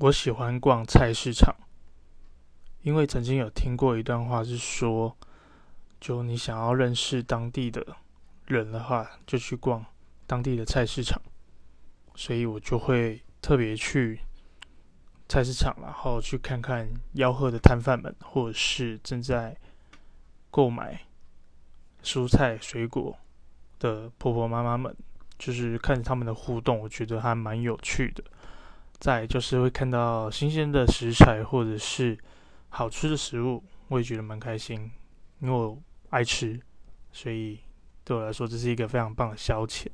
我喜欢逛菜市场，因为曾经有听过一段话是说，就你想要认识当地的人的话，就去逛当地的菜市场。所以我就会特别去菜市场，然后去看看吆喝的摊贩们，或者是正在购买蔬菜水果的婆婆妈妈们，就是看着他们的互动，我觉得还蛮有趣的。再就是会看到新鲜的食材或者是好吃的食物，我也觉得蛮开心，因为我爱吃，所以对我来说这是一个非常棒的消遣。